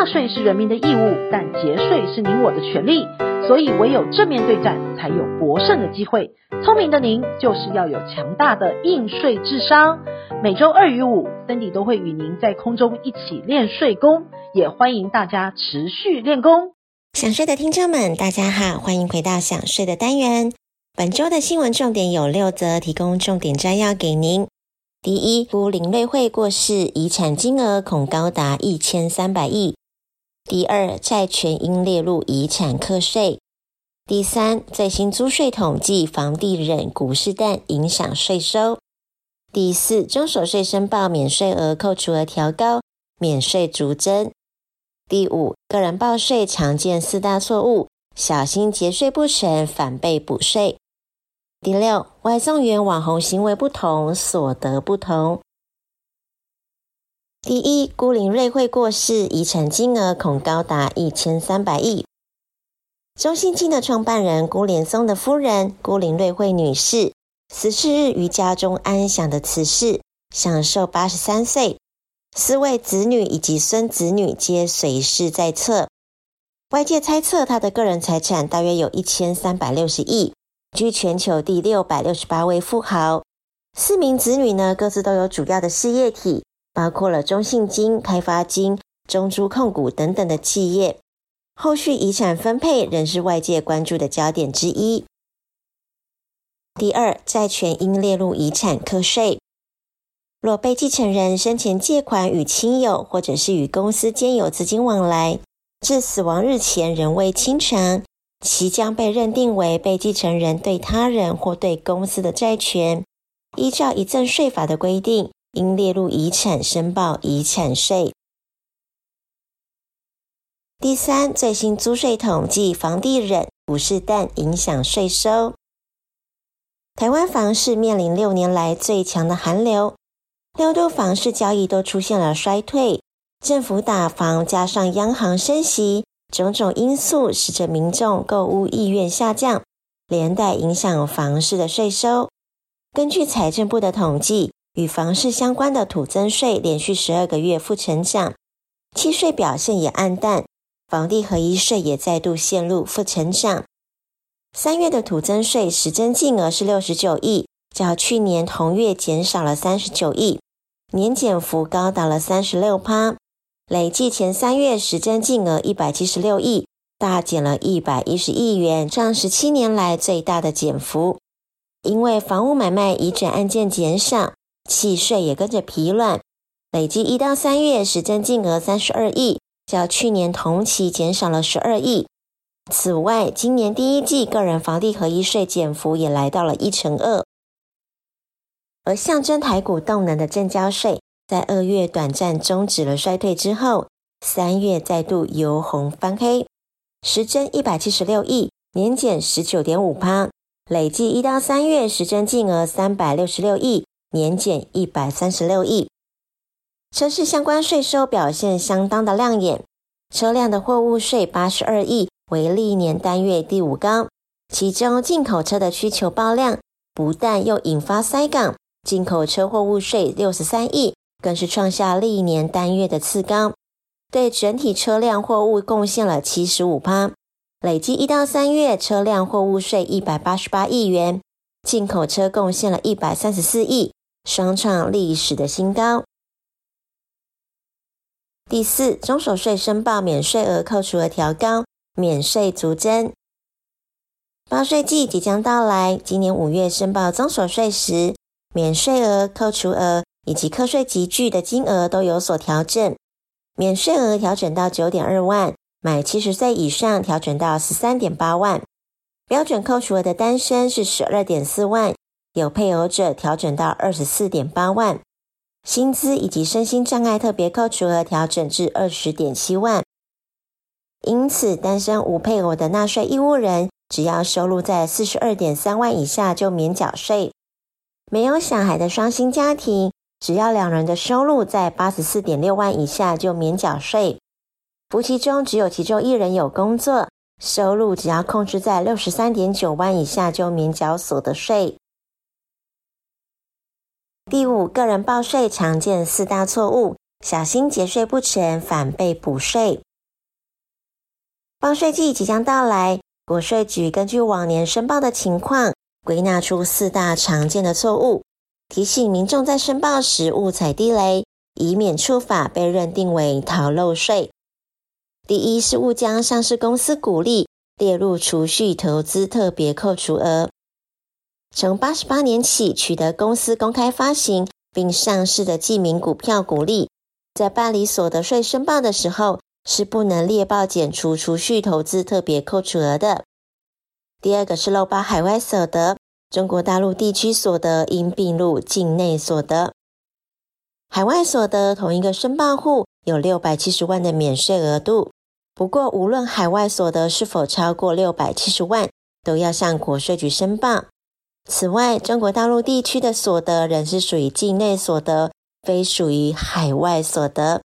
纳税是人民的义务，但节税是您我的权利。所以唯有正面对战，才有博胜的机会。聪明的您，就是要有强大的应税智商。每周二与五，Cindy 都会与您在空中一起练税功，也欢迎大家持续练功。想税的听众们，大家好，欢迎回到想税的单元。本周的新闻重点有六则，提供重点摘要给您。第一，孤林瑞惠过世，遗产金额恐高达一千三百亿。第二，债权应列入遗产课税。第三，最新租税统计，房地人股市蛋影响税收。第四，综所税申报免税额扣除额调高，免税逐增。第五，个人报税常见四大错误，小心节税不成，反被补税。第六，外送员网红行为不同，所得不同。第一，孤林瑞惠过世，遗产金额恐高达一千三百亿。中信金的创办人辜濂松的夫人孤林瑞惠女士，十四日于家中安详的辞世，享寿八十三岁。四位子女以及孙子女皆随侍在侧。外界猜测她的个人财产大约有一千三百六十亿，居全球第六百六十八位富豪。四名子女呢，各自都有主要的事业体。包括了中信金、开发金、中珠控股等等的企业，后续遗产分配仍是外界关注的焦点之一。第二，债权应列入遗产课税。若被继承人生前借款与亲友或者是与公司间有资金往来，至死亡日前仍未清偿，其将被认定为被继承人对他人或对公司的债权，依照遗赠税法的规定。应列入遗产申报遗产税。第三，最新租税统计，房地人股市淡影响税收。台湾房市面临六年来最强的寒流，六都房市交易都出现了衰退。政府打房加上央行升息，种种因素使得民众购屋意愿下降，连带影响房市的税收。根据财政部的统计。与房市相关的土增税连续十二个月负成长，契税表现也暗淡，房地合一税也再度陷入负成长。三月的土增税实增净额是六十九亿，较去年同月减少了三十九亿，年减幅高达了三十六趴。累计前三月实增净额一百七十六亿，大减了一百一十亿元，创十七年来最大的减幅。因为房屋买卖移转案件减少。契税也跟着疲软，累计一到三月实增净额三十二亿，较去年同期减少了十二亿。此外，今年第一季个人房地合一税减幅也来到了一成二。而象征台股动能的证交税，在二月短暂终止了衰退之后，三月再度由红翻黑，实增一百七十六亿，年减十九点五趴，累计一到三月实增净额三百六十六亿。年减一百三十六亿，车市相关税收表现相当的亮眼。车辆的货物税八十二亿，为历年单月第五高。其中进口车的需求爆量，不但又引发塞港，进口车货物税六十三亿，更是创下历年单月的次高，对整体车辆货物贡献了七十五趴。累计一到三月，车辆货物税一百八十八亿元，进口车贡献了一百三十四亿。双创历史的新高。第四，综所税申报免税额扣除额调高，免税逐增。报税季即将到来，今年五月申报综所税时，免税额、扣除额以及课税集距的金额都有所调整。免税额调整到九点二万，满七十岁以上调整到十三点八万，标准扣除额的单身是十二点四万。有配偶者调整到二十四点八万，薪资以及身心障碍特别扣除额调整至二十点七万。因此，单身无配偶的纳税义务人，只要收入在四十二点三万以下就免缴税；没有小孩的双薪家庭，只要两人的收入在八十四点六万以下就免缴税。夫妻中只有其中一人有工作，收入只要控制在六十三点九万以下就免缴所得税。第五，个人报税常见四大错误，小心节税不成反被补税。报税季即将到来，国税局根据往年申报的情况，归纳出四大常见的错误，提醒民众在申报时勿踩地雷，以免触法被认定为逃漏税。第一是勿将上市公司股利列入储蓄投资特别扣除额。从八十八年起，取得公司公开发行并上市的记名股票股利，在办理所得税申报的时候，是不能列报减除储蓄投资特别扣除额的。第二个是漏报海外所得，中国大陆地区所得应并入境内所得。海外所得同一个申报户有六百七十万的免税额度。不过，无论海外所得是否超过六百七十万，都要向国税局申报。此外，中国大陆地区的所得仍是属于境内所得，非属于海外所得。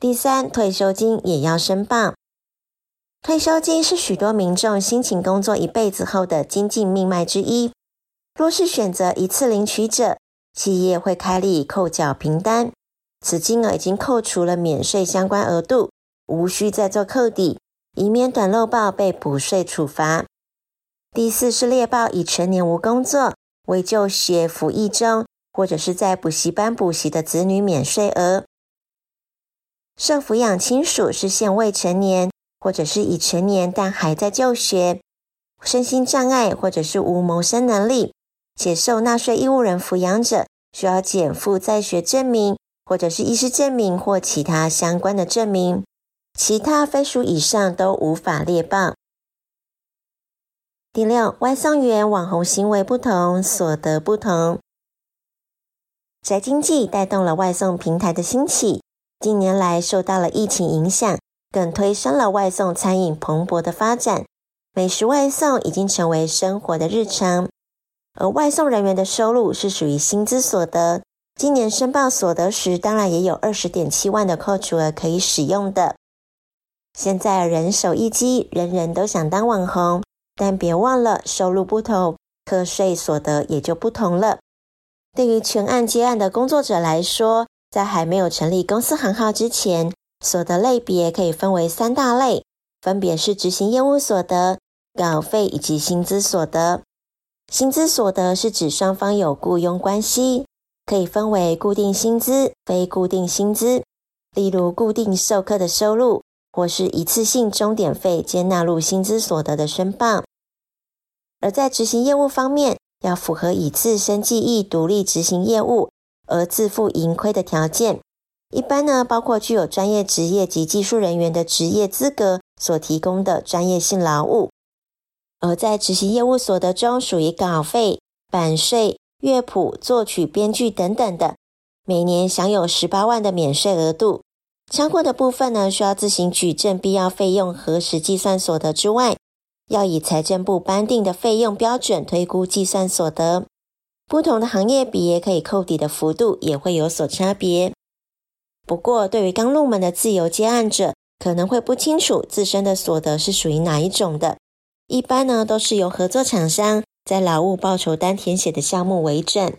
第三，退休金也要申报。退休金是许多民众辛勤工作一辈子后的经济命脉之一。若是选择一次领取者，企业会开立扣缴凭单，此金额已经扣除了免税相关额度。无需再做扣抵，以免短漏报被补税处罚。第四是列报已成年无工作、未就学服役中，或者是在补习班补习的子女免税额。受抚养亲属是现未成年，或者是已成年但还在就学，身心障碍或者是无谋生能力，且受纳税义务人抚养者，需要减负在学证明，或者是医师证明或其他相关的证明。其他非属以上都无法列报。第六，外送员网红行为不同，所得不同。宅经济带动了外送平台的兴起，近年来受到了疫情影响，更推升了外送餐饮蓬勃的发展。美食外送已经成为生活的日常，而外送人员的收入是属于薪资所得。今年申报所得时，当然也有二十点七万的扣除额可以使用的。现在人手一机，人人都想当网红，但别忘了收入不同，课税所得也就不同了。对于全案接案的工作者来说，在还没有成立公司行号之前，所得类别可以分为三大类，分别是执行业务所得、稿费以及薪资所得。薪资所得是指双方有雇佣关系，可以分为固定薪资、非固定薪资，例如固定授课的收入。或是一次性钟点费皆纳入薪资所得的申报，而在执行业务方面，要符合以自身技艺独立执行业务而自负盈亏的条件。一般呢，包括具有专业职业及技术人员的职业资格所提供的专业性劳务。而在执行业务所得中，属于稿费、版税、乐谱、作曲、编剧等等的，每年享有十八万的免税额度。超过的部分呢，需要自行举证必要费用核实计算所得之外，要以财政部颁定的费用标准推估计算所得。不同的行业别可以扣抵的幅度也会有所差别。不过，对于刚入门的自由接案者，可能会不清楚自身的所得是属于哪一种的。一般呢，都是由合作厂商在劳务报酬单填写的项目为准。